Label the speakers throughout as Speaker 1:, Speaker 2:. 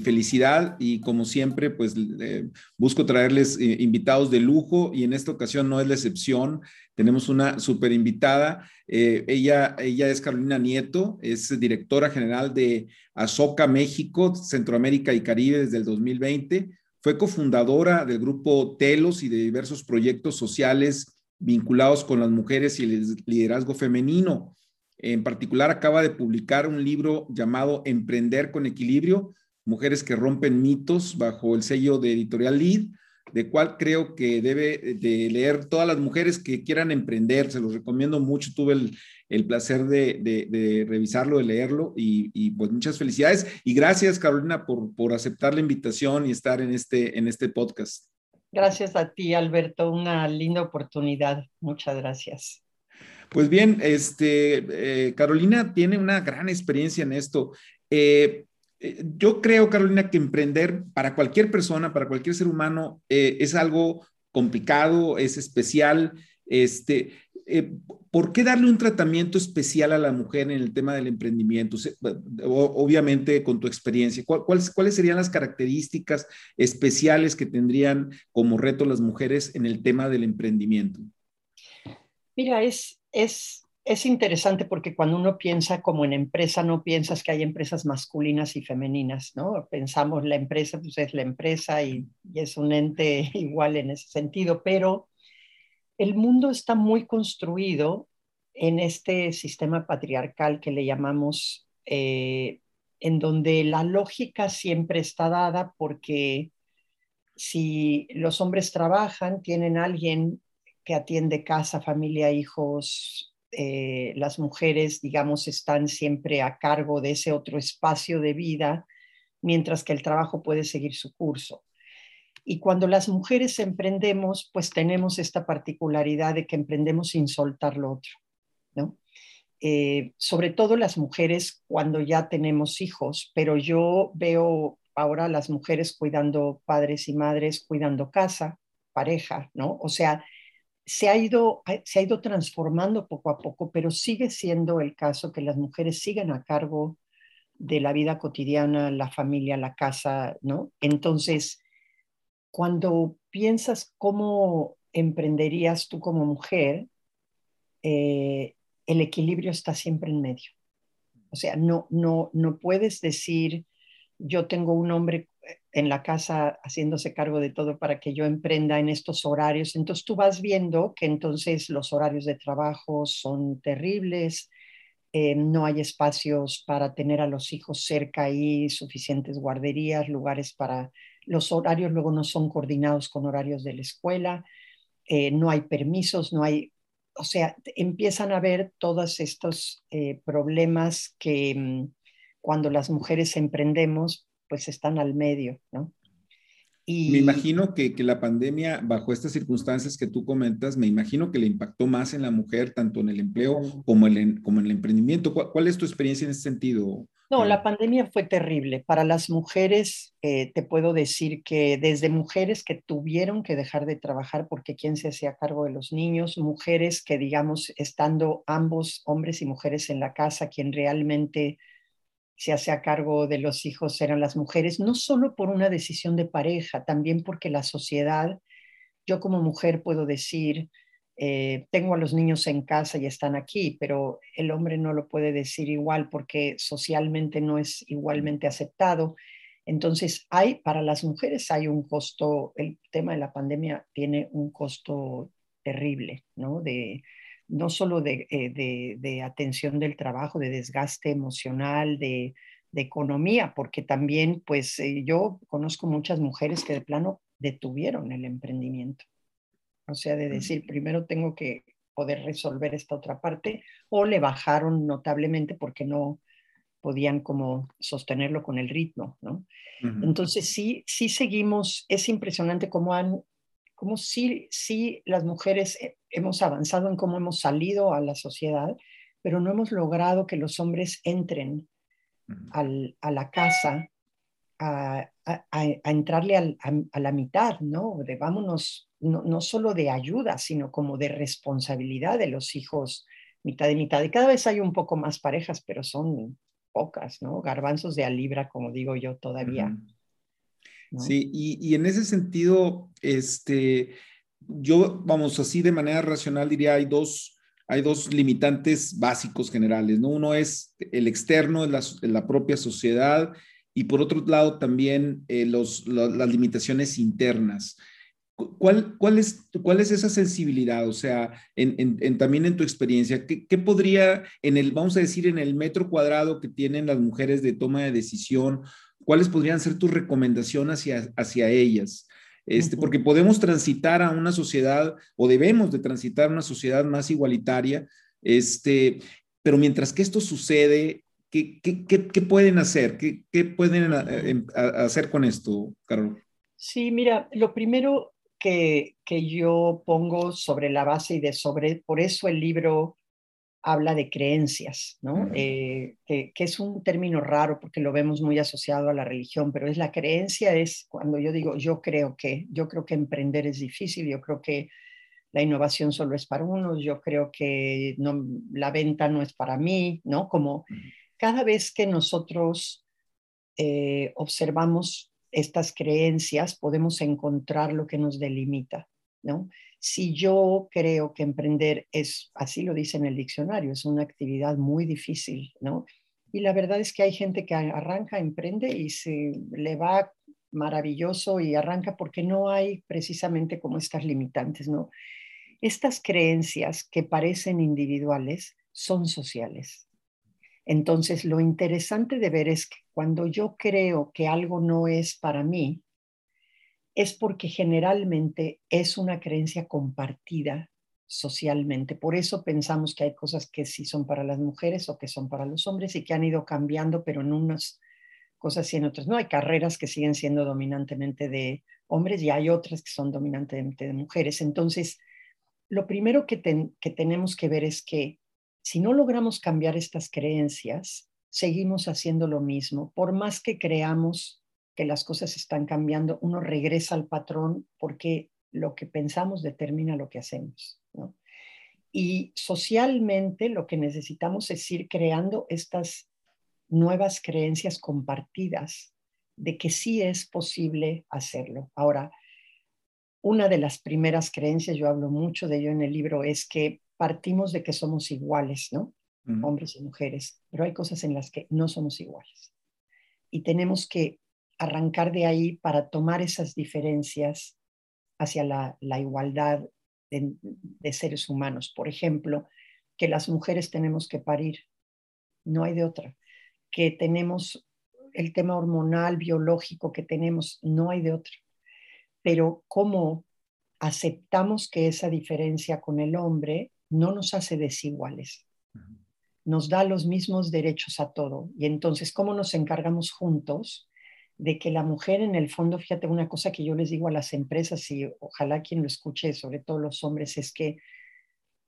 Speaker 1: felicidad y como siempre pues eh, busco traerles eh, invitados de lujo y en esta ocasión no es la excepción. Tenemos una super invitada. Eh, ella, ella es Carolina Nieto, es directora general de Azoka México, Centroamérica y Caribe desde el 2020. Fue cofundadora del grupo Telos y de diversos proyectos sociales vinculados con las mujeres y el liderazgo femenino. En particular, acaba de publicar un libro llamado Emprender con Equilibrio, Mujeres que rompen mitos bajo el sello de Editorial Lead, de cual creo que debe de leer todas las mujeres que quieran emprender. Se los recomiendo mucho. Tuve el, placer de, revisarlo, de leerlo y, pues muchas felicidades. Y gracias, Carolina, por, por aceptar la invitación y estar en este, en este podcast.
Speaker 2: Gracias a ti, Alberto. Una linda oportunidad. Muchas gracias.
Speaker 1: Pues bien, este, eh, Carolina tiene una gran experiencia en esto. Eh, eh, yo creo, Carolina, que emprender para cualquier persona, para cualquier ser humano, eh, es algo complicado, es especial. Este, eh, ¿Por qué darle un tratamiento especial a la mujer en el tema del emprendimiento? Obviamente, con tu experiencia, ¿cuáles, ¿cuáles serían las características especiales que tendrían como reto las mujeres en el tema del emprendimiento?
Speaker 2: Mira, es, es es interesante porque cuando uno piensa como en empresa, no piensas que hay empresas masculinas y femeninas, ¿no? Pensamos la empresa, pues es la empresa y, es un ente igual en ese sentido, pero el mundo está muy construido en este sistema patriarcal que le llamamos, eh, en donde la lógica siempre está dada porque si los hombres trabajan, tienen alguien que atiende casa, familia, hijos, eh, las mujeres, digamos, están siempre a cargo de ese otro espacio de vida, mientras que el trabajo puede seguir su curso. Y cuando las mujeres emprendemos, pues tenemos esta particularidad de que emprendemos sin soltar lo otro, ¿no? Eh, sobre todo las mujeres cuando ya tenemos hijos, pero yo veo ahora las mujeres cuidando padres y madres, cuidando casa, pareja, ¿no? O sea, se ha, ido, se ha ido transformando poco a poco, pero sigue siendo el caso que las mujeres siguen a cargo de la vida cotidiana, la familia, la casa, ¿no? Entonces, cuando piensas cómo emprenderías tú como mujer, eh, el equilibrio está siempre en medio. O sea, no, no, no puedes decir, yo tengo un hombre en la casa haciéndose cargo de todo para que yo emprenda en estos horarios. Entonces tú vas viendo que entonces los horarios de trabajo son terribles, eh, no hay espacios para tener a los hijos cerca y suficientes guarderías, lugares para... Los horarios luego no son coordinados con horarios de la escuela, eh, no hay permisos, no hay... O sea, empiezan a haber todos estos eh, problemas que mm, cuando las mujeres emprendemos, pues están al medio, ¿no?
Speaker 1: Y... Me imagino que, que, la pandemia, bajo estas circunstancias que tú comentas, me imagino que le impactó más en la mujer, tanto en el empleo como, en, como en el emprendimiento. ¿Cuál, es tu experiencia en ese sentido?
Speaker 2: No, la pandemia fue terrible. Para las mujeres, eh, te puedo decir que desde mujeres que tuvieron que dejar de trabajar porque quién se hacía cargo de los niños, mujeres que, digamos, estando ambos hombres y mujeres en la casa, quien realmente se hace a cargo de los hijos eran las mujeres, no solo por una decisión de pareja, también porque la sociedad, yo como mujer puedo decir, eh, tengo a los niños en casa y están aquí, pero el hombre no lo puede decir igual porque socialmente no es igualmente aceptado. Entonces, hay para las mujeres hay un costo, el tema de la pandemia tiene un costo terrible, ¿no? De, no solo eh, de, atención del trabajo, de desgaste emocional, de, economía, porque también, pues eh, yo conozco muchas mujeres que de plano detuvieron el emprendimiento. O sea, de decir, primero tengo que poder resolver esta otra parte, o le bajaron notablemente porque no, podían como sostenerlo con el ritmo, ¿no? Entonces sí, sí seguimos, es impresionante cómo han, cómo sí, sí las mujeres hemos avanzado en cómo hemos salido a la sociedad, pero no hemos logrado que los hombres entren al, a la casa a, a, entrarle a, la mitad, ¿no? De vámonos, no, no, solo de ayuda, sino como de responsabilidad de los hijos, mitad y mitad. Y cada vez hay un poco más parejas, pero son pocas, ¿no? Garbanzos de a libra, como digo yo todavía.
Speaker 1: Sí, y, y, en ese sentido, este, yo, vamos, así de manera racional diría, hay dos, hay dos limitantes básicos generales, ¿no? Uno es el externo, la, la propia sociedad, y por otro lado también eh, los, las limitaciones internas. ¿Cuál, cuál, es, ¿Cuál es esa sensibilidad? O sea, en, en, también en tu experiencia, ¿qué, ¿qué, podría, en el, vamos a decir, en el metro cuadrado que tienen las mujeres de toma de decisión, cuáles podrían ser tus recomendaciones hacia, hacia ellas? Este, porque podemos transitar a una sociedad o debemos de transitar a una sociedad más igualitaria, este, pero mientras que esto sucede, ¿qué, qué, qué, pueden hacer? ¿Qué, qué pueden eh, em, hacer con esto, Carol?
Speaker 2: Sí, mira, lo primero que, que yo pongo sobre la base y de sobre, por eso el libro habla de creencias, ¿no? Eh, que, es un término raro porque lo vemos muy asociado a la religión, pero es la creencia, es cuando yo digo yo creo que, yo creo que emprender es difícil, yo creo que la innovación solo es para unos, yo creo que no, la venta no es para mí, ¿no? Como cada vez que nosotros eh, observamos estas creencias, podemos encontrar lo que nos delimita, Si yo creo que emprender es, así lo dice en el diccionario, es una actividad muy difícil, ¿no? Y la verdad es que hay gente que arranca, emprende y se le va maravilloso y arranca porque no hay precisamente como estas limitantes, ¿no? Estas creencias que parecen individuales son sociales. Entonces, lo interesante de ver es que cuando yo creo que algo no es para mí, es porque generalmente es una creencia compartida socialmente. Por eso pensamos que hay cosas que sí son para las mujeres o que son para los hombres y que han ido cambiando, pero en unas cosas y en otras no. Hay carreras que siguen siendo dominantemente de hombres y hay otras que son dominantemente de mujeres. Entonces, lo primero que, que tenemos que ver es que si no logramos cambiar estas creencias, seguimos haciendo lo mismo. Por más que creamos que las cosas están cambiando, uno regresa al patrón porque lo que pensamos determina lo que hacemos. Y socialmente lo que necesitamos es ir creando estas nuevas creencias compartidas de que sí es posible hacerlo. Ahora, una de las primeras creencias, yo hablo mucho de ello en el libro, es que partimos de que somos iguales, ¿no? Hombres y mujeres, pero hay cosas en las que no somos iguales. Y tenemos que arrancar de ahí para tomar esas diferencias hacia la, igualdad de, seres humanos. Por ejemplo, que las mujeres tenemos que parir, no hay de otra. Que tenemos el tema hormonal, biológico que tenemos, no hay de otra. Pero cómo aceptamos que esa diferencia con el hombre no nos hace desiguales, nos da los mismos derechos a todo. Y entonces, ¿cómo nos encargamos juntos de que la mujer en el fondo, fíjate una cosa que yo les digo a las empresas y ojalá quien lo escuche, sobre todo los hombres, es que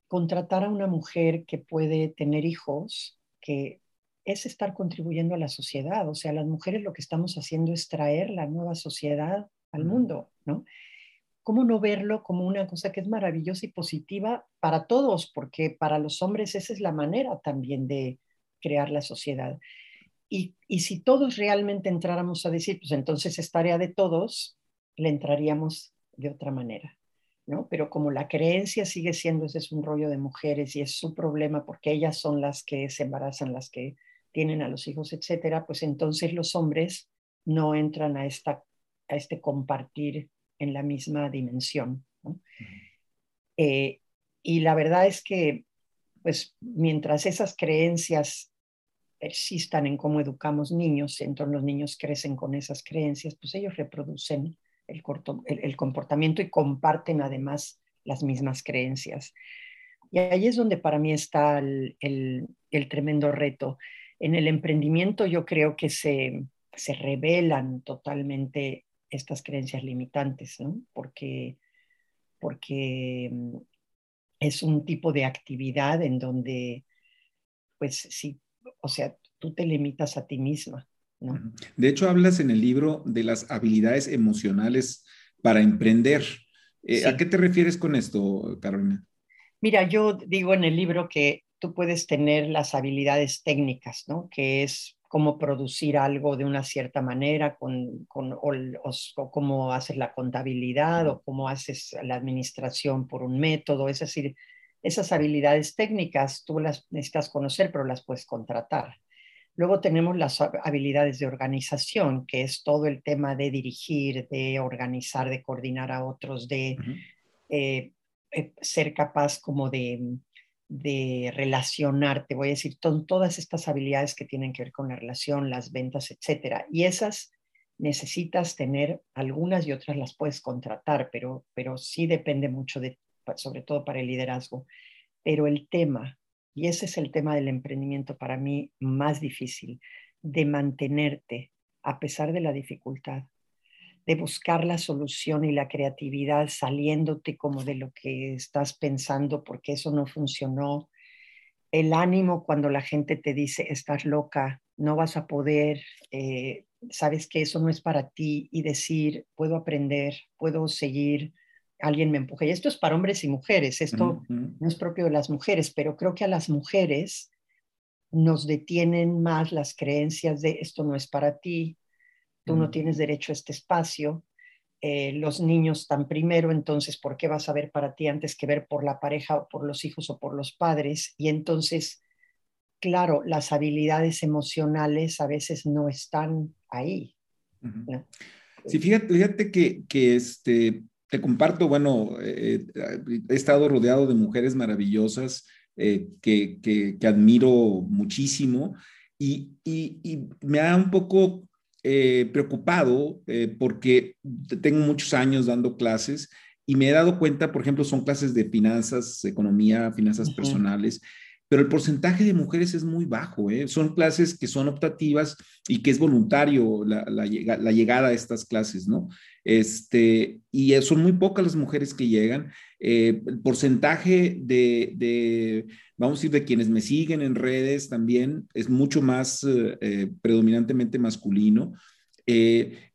Speaker 2: contratar a una mujer que puede tener hijos, que es estar contribuyendo a la sociedad. O sea, las mujeres lo que estamos haciendo es traer la nueva sociedad al mundo, ¿no? ¿Cómo no verlo como una cosa que es maravillosa y positiva para todos? Porque para los hombres esa es la manera también de crear la sociedad. Y, si todos realmente entráramos a decir, pues entonces es tarea de todos, le entraríamos de otra manera, ¿no? Pero como la creencia sigue siendo, ese es un rollo de mujeres y es su problema porque ellas son las que se embarazan, las que tienen a los hijos, etcétera, pues entonces los hombres no entran a, esta, a este compartir en la misma dimensión. Eh, y la verdad es que, pues mientras esas creencias persistan en cómo educamos niños, entonces los niños crecen con esas creencias, pues ellos reproducen el, comportamiento y comparten además las mismas creencias. Y ahí es donde para mí está el, tremendo reto. En el emprendimiento yo creo que se, se revelan totalmente estas creencias limitantes, ¿no? Porque, porque mm, es un tipo de actividad en donde, pues sí, o sea, tú te limitas a ti misma, ¿no?
Speaker 1: De hecho, hablas en el libro de las habilidades emocionales para emprender. Eh, ¿A qué te refieres con esto, Carolina?
Speaker 2: Mira, yo digo en el libro que tú puedes tener las habilidades técnicas, ¿no? Que es cómo producir algo de una cierta manera, con, con o, cómo haces la contabilidad o cómo haces la administración por un método. Es decir, esas habilidades técnicas tú las necesitas conocer, pero las puedes contratar. Luego tenemos las habilidades de organización, que es todo el tema de dirigir, de organizar, de coordinar a otros, de eh, eh, ser capaz como de de relacionarte, voy a decir, todas estas habilidades que tienen que ver con la relación, las ventas, etcétera. Y esas necesitas tener, algunas y otras las puedes contratar, pero, pero sí depende mucho de, sobre todo para el liderazgo. Pero el tema, y ese es el tema del emprendimiento para mí más difícil, de mantenerte a pesar de la dificultad, de buscar la solución y la creatividad saliéndote como de lo que estás pensando porque eso no funcionó. El ánimo cuando la gente te dice, estás loca, no vas a poder, eh, sabes que eso no es para ti y decir, puedo aprender, puedo seguir, alguien me empuje. Y esto es para hombres y mujeres, esto no es propio de las mujeres, pero creo que a las mujeres nos detienen más las creencias de esto no es para ti, tú no tienes derecho a este espacio, eh, los niños están primero, entonces, ¿por qué vas a ver para ti antes que ver por la pareja o por los hijos o por los padres? Y entonces, claro, las habilidades emocionales a veces no están ahí.
Speaker 1: Sí, fíjate, fíjate que, que este, te comparto, bueno, eh, he estado rodeado de mujeres maravillosas eh, que, que, que, admiro muchísimo y, y, y, me ha un poco eh, preocupado eh, porque tengo muchos años dando clases y me he dado cuenta, por ejemplo, son clases de finanzas, economía, finanzas personales, pero el porcentaje de mujeres es muy bajo. ¿eh? Son clases que son optativas y que es voluntario la, la, la, llegada a estas clases, ¿no? Este, y son muy pocas las mujeres que llegan. Eh, el porcentaje de, de, vamos a decir, de quienes me siguen en redes también es mucho más eh, predominantemente masculino. Eh,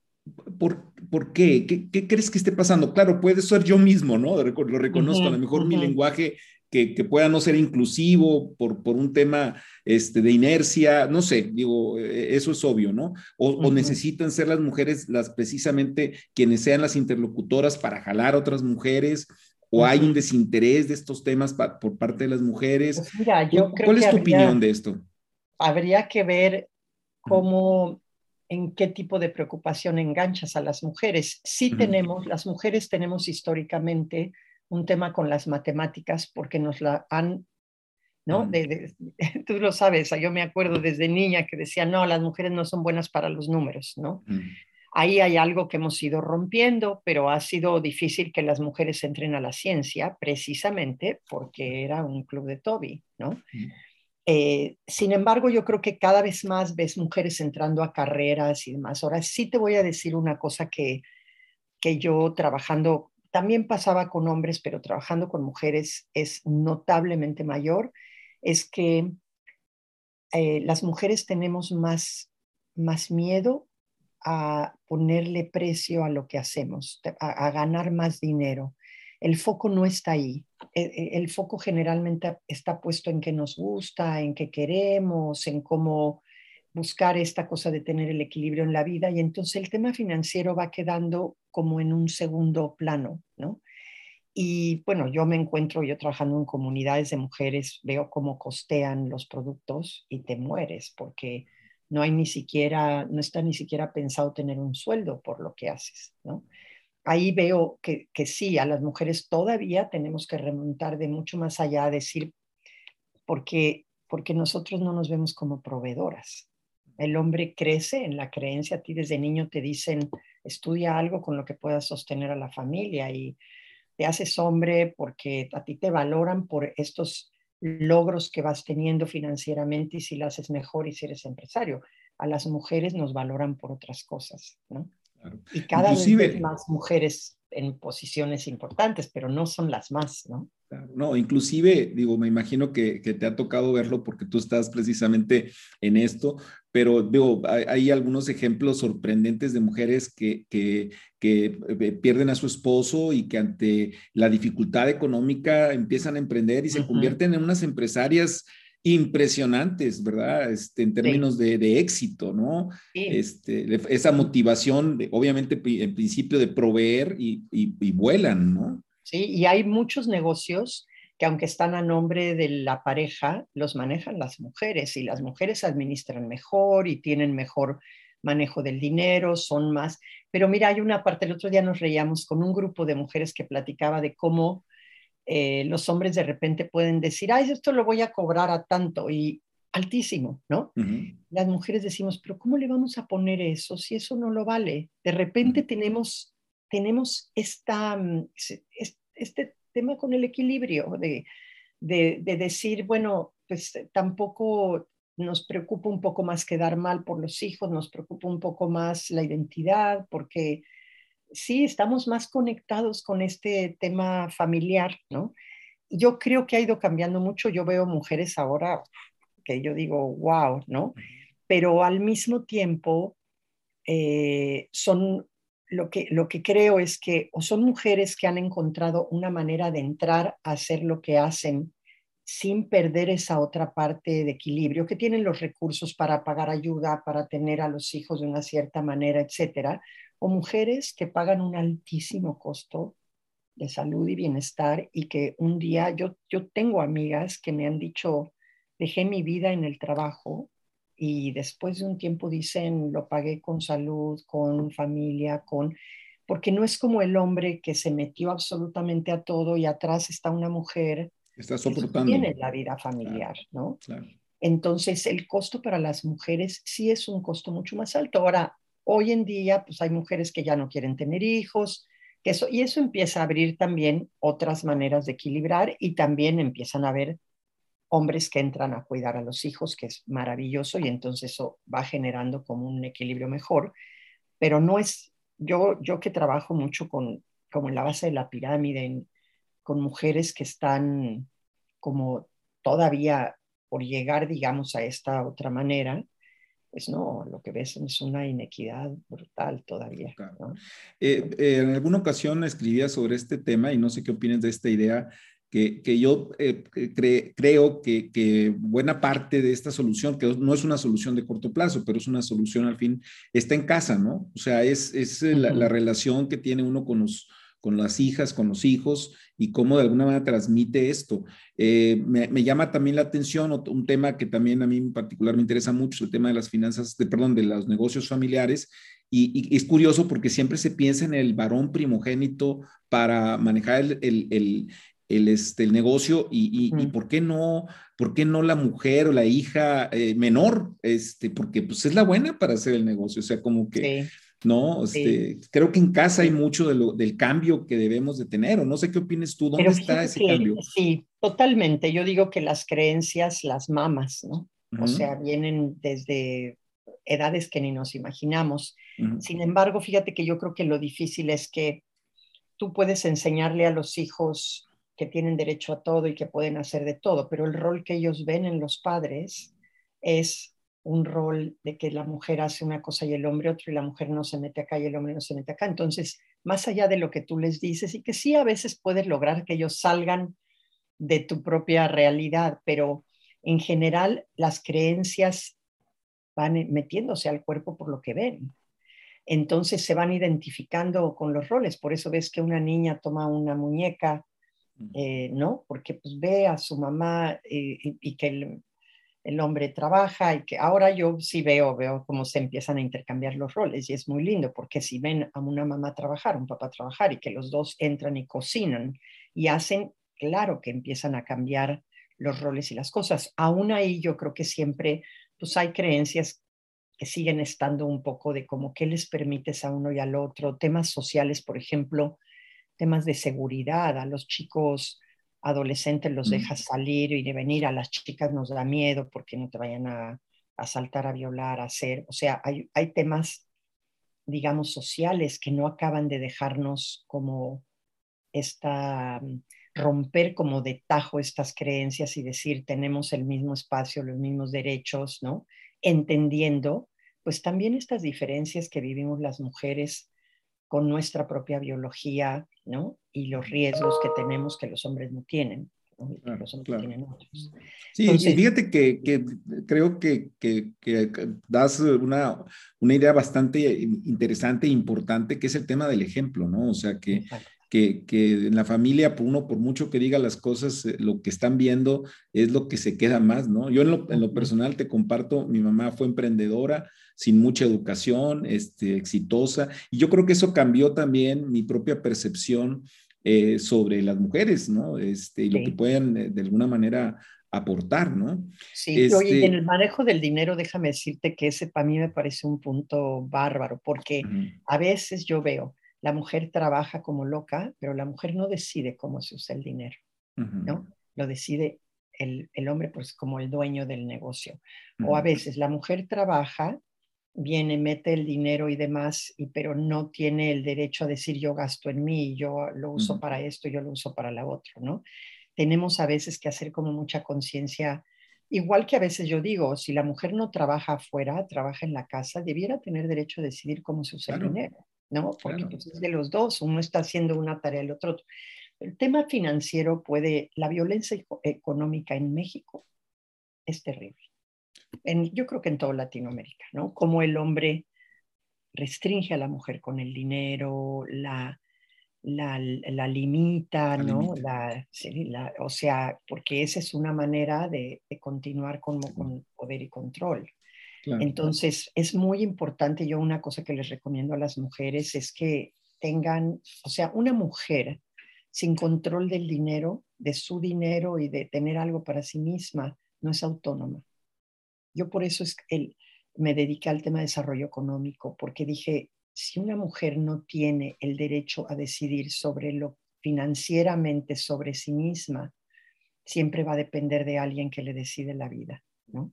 Speaker 1: ¿Por, ¿Por, qué? qué? qué? crees que esté pasando? Claro, puede ser yo mismo, ¿no? Lo reconozco, a lo mejor mi lenguaje que, pueda no ser inclusivo por, por un tema este, de inercia, no sé, digo, e, eso es obvio, ¿no? O, necesitan ser las mujeres las precisamente quienes sean las interlocutoras para jalar a otras mujeres, o hay un desinterés de estos temas por parte de las mujeres. Pues
Speaker 2: mira, yo creo
Speaker 1: ¿Cuál es tu opinión de esto?
Speaker 2: Habría que ver cómo, en qué tipo de preocupación enganchas a las mujeres. Sí tenemos, las mujeres tenemos históricamente un tema con las matemáticas porque nos la han, ¿no? De, tú lo sabes, yo me acuerdo desde niña que decía, no, las mujeres no son buenas para los números, ¿no? Ahí hay algo que hemos ido rompiendo, pero ha sido difícil que las mujeres entren a la ciencia precisamente porque era un club de Toby, ¿no? Eh, sin embargo, yo creo que cada vez más ves mujeres entrando a carreras y demás. Ahora sí te voy a decir una cosa que, que yo trabajando también pasaba con hombres, pero trabajando con mujeres es notablemente mayor, es que eh, las mujeres tenemos más, más miedo a ponerle precio a lo que hacemos, a, ganar más dinero. El foco no está ahí. El, e, el, foco generalmente está puesto en qué nos gusta, en qué queremos, en cómo buscar esta cosa de tener el equilibrio en la vida y entonces el tema financiero va quedando como en un segundo plano, ¿no? Y bueno, yo me encuentro, yo trabajando en comunidades de mujeres, veo cómo costean los productos y te mueres porque no hay ni siquiera, no está ni siquiera pensado tener un sueldo por lo que haces, ¿no? Ahí veo que, que sí, a las mujeres todavía tenemos que remontar de mucho más allá, a decir, porque, porque nosotros no nos vemos como proveedoras, el hombre crece en la creencia, a ti desde niño te dicen, estudia algo con lo que puedas sostener a la familia y te haces hombre porque a ti te valoran por estos logros que vas teniendo financieramente y si lo haces mejor y si eres empresario. A las mujeres nos valoran por otras cosas, ¿no? Y cada vez más mujeres en posiciones importantes, pero no son las más, ¿no?
Speaker 1: No, inclusive, digo, me imagino que, te ha tocado verlo porque tú estás precisamente en esto, pero digo, hay, algunos ejemplos sorprendentes de mujeres que, que, eh, pierden a su esposo y que ante la dificultad económica empiezan a emprender y se convierten en unas empresarias impresionantes, ¿verdad? Este, en términos de, éxito, ¿no? Este, esa motivación, de, obviamente, en principio de proveer y, y vuelan, ¿no?
Speaker 2: ¿sí? Y hay muchos negocios que aunque están a nombre de la pareja, los manejan las mujeres y las mujeres administran mejor y tienen mejor manejo del dinero, son más. Pero mira, hay una parte, el otro día nos reíamos con un grupo de mujeres que platicaba de cómo eh, los hombres de repente pueden decir, ay, esto lo voy a cobrar a tanto y altísimo, ¿no? Las mujeres decimos, pero ¿cómo le vamos a poner eso si eso no lo vale? De repente tenemos, tenemos esta, mm, este tema con el equilibrio de, de, decir, bueno, pues eh, tampoco nos preocupa un poco más quedar mal por los hijos, nos preocupa un poco más la identidad, porque sí, estamos más conectados con este tema familiar, ¿no? Yo creo que ha ido cambiando mucho, yo veo mujeres ahora que yo digo, wow, ¿no? Pero al mismo tiempo eh, son lo que, lo que creo es que o son mujeres que han encontrado una manera de entrar a hacer lo que hacen sin perder esa otra parte de equilibrio, que tienen los recursos para pagar ayuda, para tener a los hijos de una cierta manera, etcétera, o mujeres que pagan un altísimo costo de salud y bienestar y que un día yo, yo tengo amigas que me han dicho, dejé mi vida en el trabajo y después de un tiempo dicen, lo pagué con salud, con familia, con... Porque no es como el hombre que se metió absolutamente a todo y atrás está una mujer
Speaker 1: está soportando. que
Speaker 2: tiene la vida familiar, ¿no? Entonces, el costo para las mujeres sí es un costo mucho más alto. Ahora, hoy en día, pues hay mujeres que ya no quieren tener hijos, eso, y eso empieza a abrir también otras maneras de equilibrar y también empiezan a haber hombres que entran a cuidar a los hijos, que es maravilloso y entonces eso va generando como un equilibrio mejor, pero no es, yo, yo que trabajo mucho con, como en la base de la pirámide, con mujeres que están como todavía por llegar, digamos, a esta otra manera, pues no, lo que ves es una inequidad brutal todavía.
Speaker 1: Eh, eh, en alguna ocasión escribía sobre este tema y no sé qué opinas de esta idea que, yo eh, creo que, buena parte de esta solución, que no es una solución de corto plazo, pero es una solución al fin, está en casa, ¿no? O sea, es, es la, relación que tiene uno con, los, con las hijas, con los hijos y cómo de alguna manera transmite esto. Eh, me, llama también la atención un tema que también a mí en particular me interesa mucho, el tema de las finanzas, de, perdón, de los negocios familiares. Y, es curioso porque siempre se piensa en el varón primogénito para manejar el, el, este, el negocio y, y, por qué no, por qué no la mujer o la hija eh, menor, este, porque pues es la buena para hacer el negocio, o sea, como que, ¿no? Este, Creo que en casa hay mucho de lo, del cambio que debemos de tener, o no sé qué opinas tú, ¿dónde está ese cambio?
Speaker 2: Sí, totalmente, yo digo que las creencias, las mamas, ¿no? O sea, vienen desde edades que ni nos imaginamos. Sin embargo, fíjate que yo creo que lo difícil es que tú puedes enseñarle a los hijos que tienen derecho a todo y que pueden hacer de todo, pero el rol que ellos ven en los padres es un rol de que la mujer hace una cosa y el hombre otro y la mujer no se mete acá y el hombre no se mete acá. Entonces, más allá de lo que tú les dices y que sí a veces puedes lograr que ellos salgan de tu propia realidad, pero en general las creencias van metiéndose al cuerpo por lo que ven. Entonces se van identificando con los roles. Por eso ves que una niña toma una muñeca eh, ¿no? Porque pues ve a su mamá eh, y, que el, hombre trabaja y que ahora yo sí veo, veo cómo se empiezan a intercambiar los roles y es muy lindo porque si ven a una mamá trabajar, un papá trabajar y que los dos entran y cocinan y hacen, claro que empiezan a cambiar los roles y las cosas. Aún ahí yo creo que siempre pues hay creencias que siguen estando un poco de como qué les permites a uno y al otro, temas sociales, por ejemplo, temas de seguridad, a los chicos adolescentes los dejas salir y de venir, a las chicas nos da miedo porque no te vayan a asaltar, a violar, a hacer. O sea, hay, hay temas, digamos, sociales que no acaban de dejarnos como esta romper como de tajo estas creencias y decir tenemos el mismo espacio, los mismos derechos, ¿no? Entendiendo, pues también estas diferencias que vivimos las mujeres con nuestra propia biología, ¿no? Y los riesgos que tenemos que los hombres no tienen. los hombres tienen otros.
Speaker 1: Sí, y fíjate que, que creo que, que, que, das una, una idea bastante interesante e importante, que es el tema del ejemplo, ¿no? O sea, que, que, que, en la familia, por uno, por mucho que diga las cosas, eh, lo que están viendo es lo que se queda más, ¿no? Yo en lo, en lo personal te comparto, mi mamá fue emprendedora, sin mucha educación, este, exitosa. Y yo creo que eso cambió también mi propia percepción eh, sobre las mujeres, ¿no? Este, y lo que pueden eh, de alguna manera aportar, ¿no?
Speaker 2: Sí, este... oye, en el manejo del dinero, déjame decirte que ese para mí me parece un punto bárbaro, porque a veces yo veo, la mujer trabaja como loca, pero la mujer no decide cómo se usa el dinero, ¿no? Lo decide el, el, hombre, pues como el dueño del negocio. O a veces la mujer trabaja, viene, mete el dinero y demás, y, pero no tiene el derecho a decir yo gasto en mí, yo lo uso para esto, yo lo uso para la otra, ¿no? Tenemos a veces que hacer como mucha conciencia, igual que a veces yo digo, si la mujer no trabaja afuera, trabaja en la casa, debiera tener derecho a decidir cómo se usa el dinero, ¿no? Porque pues, es de los dos, uno está haciendo una tarea, el otro. El tema financiero puede, la violencia económica en México es terrible yo creo que en toda Latinoamérica, ¿no? Cómo el hombre restringe a la mujer con el dinero, la, la, la limita, ¿no? La, o sea, porque esa es una manera de, de continuar con, con, poder y control. Entonces, es muy importante, yo una cosa que les recomiendo a las mujeres es que tengan, o sea, una mujer sin control del dinero, de su dinero y de tener algo para sí misma, no es autónoma. Yo por eso es el, me dediqué al tema de desarrollo económico, porque dije, si una mujer no tiene el derecho a decidir sobre lo financieramente sobre sí misma, siempre va a depender de alguien que le decide la vida, ¿no?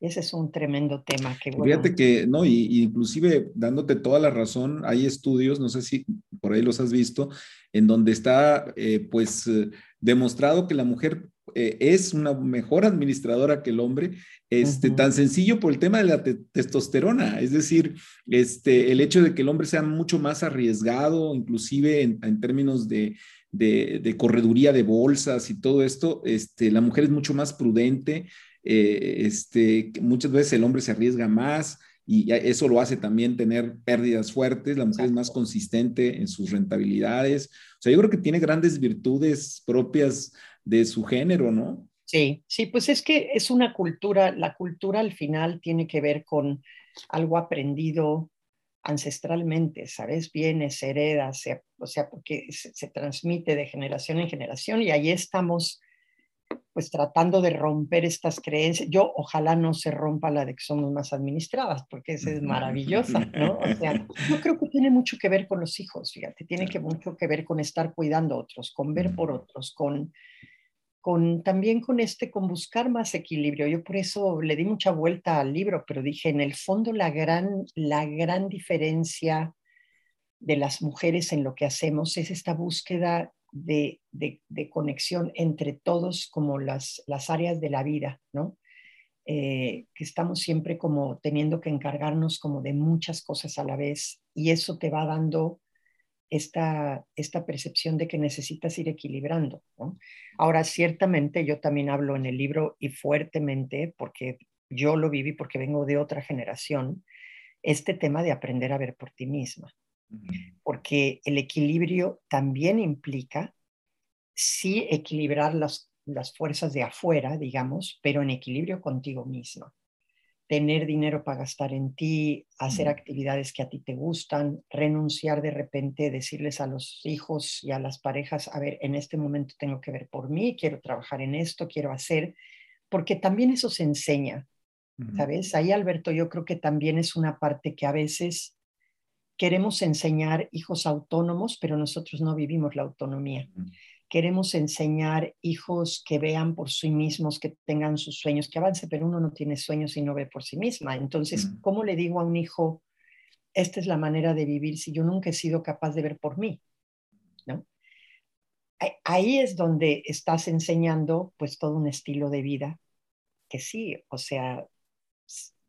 Speaker 2: Ese es un tremendo tema que
Speaker 1: Fíjate que, no, y, inclusive dándote toda la razón, hay estudios, no sé si por ahí los has visto, en donde está, eh, pues, eh, demostrado que la mujer eh, es una mejor administradora que el hombre, este, tan sencillo por el tema de la testosterona, es decir, este, el hecho de que el hombre sea mucho más arriesgado, inclusive en, términos de, de, correduría de bolsas y todo esto, este, la mujer es mucho más prudente, eh, este, muchas veces el hombre se arriesga más y eso lo hace también tener pérdidas fuertes, la mujer es más consistente en sus rentabilidades, o sea, yo creo que tiene grandes virtudes propias de su género, ¿no?
Speaker 2: Sí, sí, pues es que es una cultura, la cultura al final tiene que ver con algo aprendido ancestralmente, ¿sabes? Viene, se hereda, o sea, porque se, transmite de generación en generación y ahí estamos pues tratando de romper estas creencias. Yo ojalá no se rompa la de que somos más administradas, porque esa es maravillosa, ¿no? O sea, yo creo que tiene mucho que ver con los hijos, fíjate, tiene que mucho que ver con estar cuidando a otros, con ver por otros, con con, también con este, con buscar más equilibrio. Yo por eso le di mucha vuelta al libro, pero dije, en el fondo la gran, la gran diferencia de las mujeres en lo que hacemos es esta búsqueda de, de, conexión entre todos como las, las áreas de la vida, ¿no? Eh, que estamos siempre como teniendo que encargarnos como de muchas cosas a la vez y eso te va dando esta, esta percepción de que necesitas ir equilibrando. Ahora, ciertamente yo también hablo en el libro y fuertemente, porque yo lo viví porque vengo de otra generación, este tema de aprender a ver por ti misma. Porque el equilibrio también implica sí equilibrar las, las fuerzas de afuera, digamos, pero en equilibrio contigo misma tener dinero para gastar en ti, hacer actividades que a ti te gustan, renunciar de repente, decirles a los hijos y a las parejas, a ver, en este momento tengo que ver por mí, quiero trabajar en esto, quiero hacer, porque también eso se enseña, ¿sabes? Ahí, Alberto, yo creo que también es una parte que a veces queremos enseñar hijos autónomos, pero nosotros no vivimos la autonomía queremos enseñar hijos que vean por sí mismos, que tengan sus sueños, que avance, pero uno no tiene sueños y no ve por sí misma. Entonces, ¿cómo le digo a un hijo, esta es la manera de vivir si yo nunca he sido capaz de ver por mí? ¿No? Ahí es donde estás enseñando pues todo un estilo de vida que sí, o sea,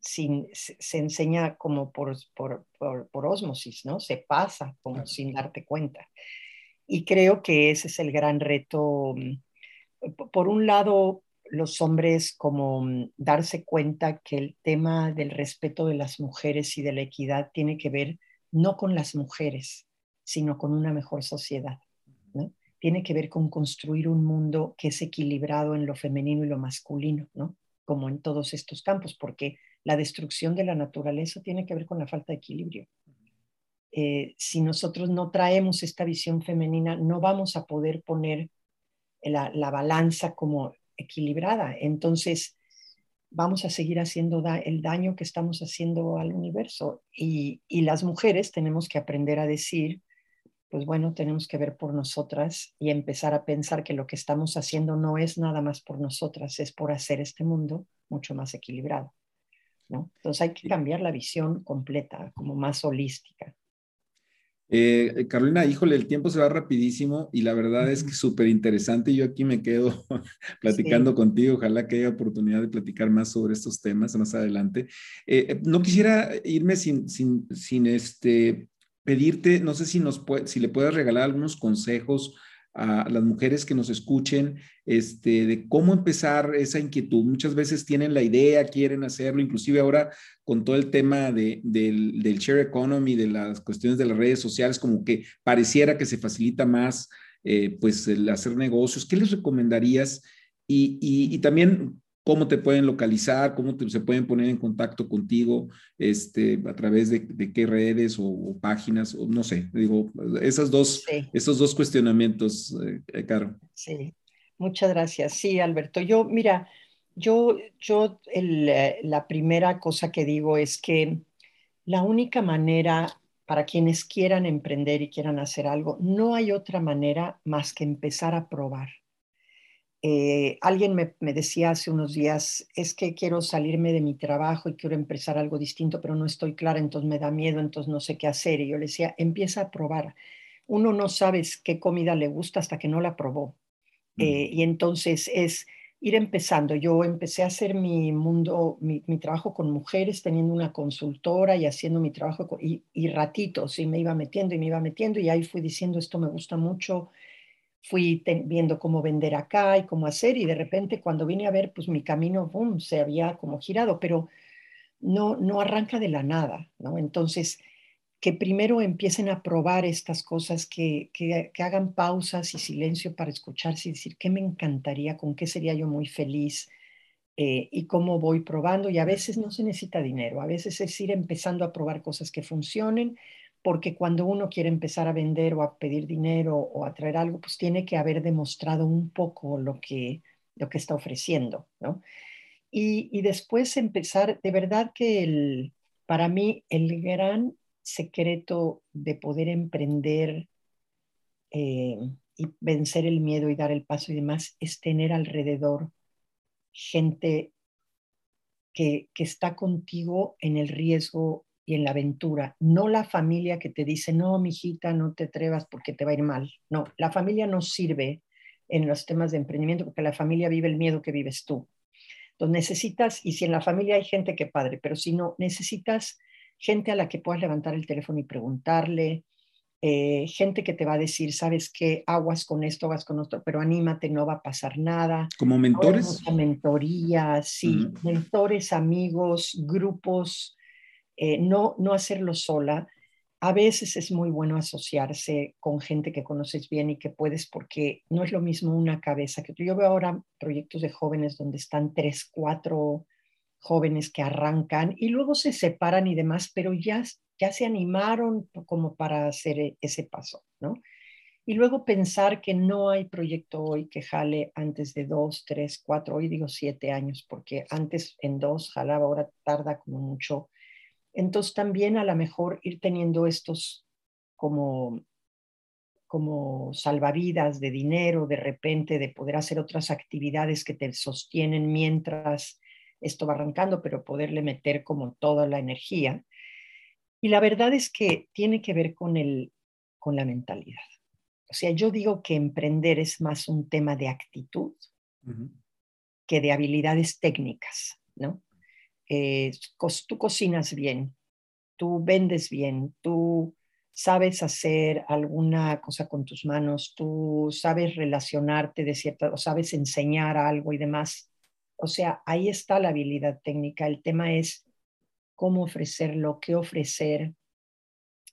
Speaker 2: sin, se enseña como por, por, por, por, osmosis, ¿no? Se pasa como sin darte cuenta. Y creo que ese es el gran reto. Mm, por un lado, los hombres como mm, darse cuenta que el tema del respeto de las mujeres y de la equidad tiene que ver no con las mujeres, sino con una mejor sociedad. ¿no? Tiene que ver con construir un mundo que es equilibrado en lo femenino y lo masculino, ¿no? Como en todos estos campos, porque la destrucción de la naturaleza tiene que ver con la falta de equilibrio. Eh, si nosotros no traemos esta visión femenina, no vamos a poder poner la, balanza como equilibrada. Entonces, vamos a seguir haciendo el daño que estamos haciendo al universo. Y, y, las mujeres tenemos que aprender a decir, pues bueno, tenemos que ver por nosotras y empezar a pensar que lo que estamos haciendo no es nada más por nosotras, es por hacer este mundo mucho más equilibrado. ¿no? Entonces hay que cambiar la visión completa, como más holística.
Speaker 1: Eh, Carolina, híjole, el tiempo se va rapidísimo y la verdad es que súper interesante. Yo aquí me quedo platicando contigo. Ojalá que haya oportunidad de platicar más sobre estos temas más adelante. Eh, eh, no quisiera irme sin, sin, sin este, pedirte, no sé si, nos puede, si le puedes regalar algunos consejos a las mujeres que nos escuchen, este, de cómo empezar esa inquietud. Muchas veces tienen la idea, quieren hacerlo, inclusive ahora con todo el tema de, del, del, share economy, de las cuestiones de las redes sociales, como que pareciera que se facilita más eh, pues el hacer negocios. ¿Qué les recomendarías? Y, y, y también cómo te pueden localizar, cómo se pueden poner en contacto contigo, este, a través de, qué redes o, páginas, o no sé, digo, esas dos, esos dos cuestionamientos, eh, Caro.
Speaker 2: Sí, muchas gracias. Sí, Alberto, yo, mira, yo, yo eh, la primera cosa que digo es que la única manera para quienes quieran emprender y quieran hacer algo, no hay otra manera más que empezar a probar eh, alguien me, decía hace unos días, es que quiero salirme de mi trabajo y quiero empezar algo distinto, pero no estoy clara, entonces me da miedo, entonces no sé qué hacer. Y yo le decía, empieza a probar. Uno no sabe qué comida le gusta hasta que no la probó. Eh, y entonces es ir empezando. Yo empecé a hacer mi mundo, mi, trabajo con mujeres, teniendo una consultora y haciendo mi trabajo y, y ratitos, y me iba metiendo y me iba metiendo, y ahí fui diciendo, esto me gusta mucho, fui viendo cómo vender acá y cómo hacer y de repente cuando vine a ver, pues mi camino, boom, se había como girado, pero no, no arranca de la nada, ¿no? Entonces, que primero empiecen a probar estas cosas, que, que, hagan pausas y silencio para escucharse y decir qué me encantaría, con qué sería yo muy feliz eh, y cómo voy probando. Y a veces no se necesita dinero, a veces es ir empezando a probar cosas que funcionen, porque cuando uno quiere empezar a vender o a pedir dinero o a traer algo, pues tiene que haber demostrado un poco lo que, lo que está ofreciendo, ¿no? Y, después empezar, de verdad que el, para mí el gran secreto de poder emprender eh, y vencer el miedo y dar el paso y demás es tener alrededor gente que, que está contigo en el riesgo y en la aventura, no la familia que te dice, no, mijita, no te atrevas porque te va a ir mal. No, la familia no sirve en los temas de emprendimiento porque la familia vive el miedo que vives tú. Entonces necesitas, y si en la familia hay gente que padre, pero si no, necesitas gente a la que puedas levantar el teléfono y preguntarle, eh, gente que te va a decir, sabes qué, aguas con esto, aguas con otro, pero anímate, no va a pasar nada.
Speaker 1: Como mentores.
Speaker 2: Mentoría, sí, mentores, amigos, grupos eh, no, no hacerlo sola. A veces es muy bueno asociarse con gente que conoces bien y que puedes, porque no es lo mismo una cabeza que Yo veo ahora proyectos de jóvenes donde están tres, cuatro jóvenes que arrancan y luego se separan y demás, pero ya, ya se animaron como para hacer e, ese paso, ¿no? Y luego pensar que no hay proyecto hoy que jale antes de dos, tres, cuatro, hoy digo siete años, porque antes en dos jalaba, ahora tarda como mucho entonces también a lo mejor ir teniendo estos como, como salvavidas de dinero, de repente, de poder hacer otras actividades que te sostienen mientras esto va arrancando, pero poderle meter como toda la energía. Y la verdad es que tiene que ver con, el, con la mentalidad. O sea, yo digo que emprender es más un tema de actitud que de habilidades técnicas, ¿no? Eh, tú cocinas bien, tú vendes bien, tú sabes hacer alguna cosa con tus manos, tú sabes relacionarte de cierta, o sabes enseñar algo y demás. O sea, ahí está la habilidad técnica. El tema es cómo ofrecerlo, qué ofrecer,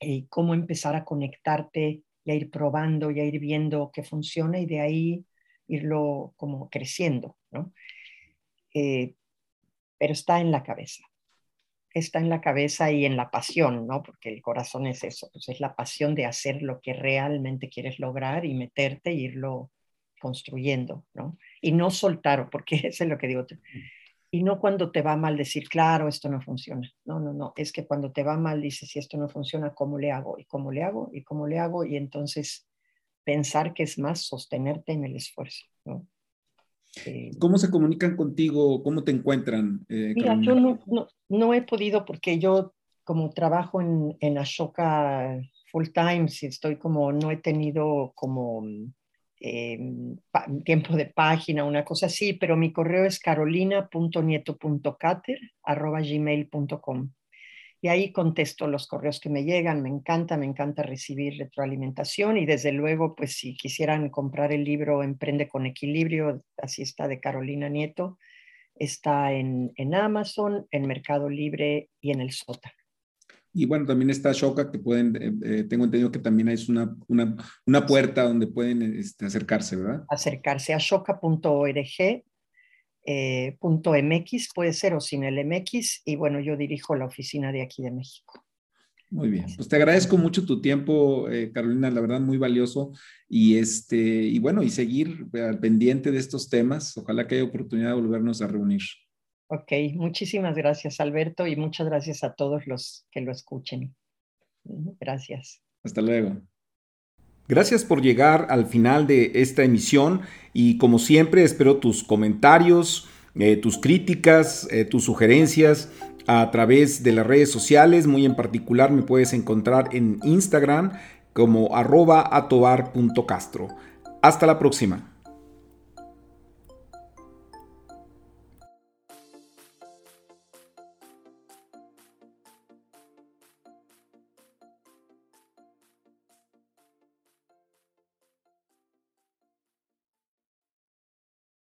Speaker 2: y eh, cómo empezar a conectarte y a ir probando y a ir viendo qué funciona y de ahí irlo como creciendo, ¿no? Eh, pero está en la cabeza. Está en la cabeza y en la pasión, ¿no? Porque el corazón es eso, pues es la pasión de hacer lo que realmente quieres lograr y meterte e irlo construyendo, ¿no? Y no soltar, porque eso es lo que digo. Y no cuando te va mal decir, claro, esto no funciona. No, no, no. Es que cuando te va mal dices, si esto no funciona, ¿cómo le hago? ¿Y cómo le hago? ¿Y cómo le hago? Y entonces pensar que es más sostenerte en el esfuerzo, ¿no?
Speaker 1: ¿Cómo se comunican contigo? ¿Cómo te encuentran?
Speaker 2: Eh, mira, yo no, no, he podido porque yo como trabajo en, en Ashoka full time, si estoy como, no he tenido como eh, tiempo de página, una cosa así, pero mi correo es carolina.nieto.cater.gmail.com y ahí contesto los correos que me llegan. Me encanta, me encanta recibir retroalimentación y desde luego, pues si quisieran comprar el libro Emprende con Equilibrio, así está de Carolina Nieto, está en, en Amazon, en Mercado Libre y en el SOTA.
Speaker 1: Y bueno, también está Shoka, que pueden, eh, eh, tengo entendido que también es una, una, una puerta donde pueden este, acercarse, ¿verdad?
Speaker 2: Acercarse a shoka.org eh, punto MX, puede ser o sin el MX, y bueno, yo dirijo la oficina de aquí de México.
Speaker 1: Muy bien, pues te agradezco mucho tu tiempo, eh, Carolina, la verdad muy valioso y este y bueno y seguir al pendiente de estos temas. Ojalá que haya oportunidad de volvernos a reunir.
Speaker 2: Ok, muchísimas gracias, Alberto, y muchas gracias a todos los que lo escuchen. Gracias.
Speaker 1: Hasta luego. Gracias por llegar al final de esta emisión y como siempre espero tus comentarios, eh, tus críticas, eh, tus sugerencias a través de las redes sociales. Muy en particular me puedes encontrar en Instagram como arroba atobar.castro. Hasta la próxima.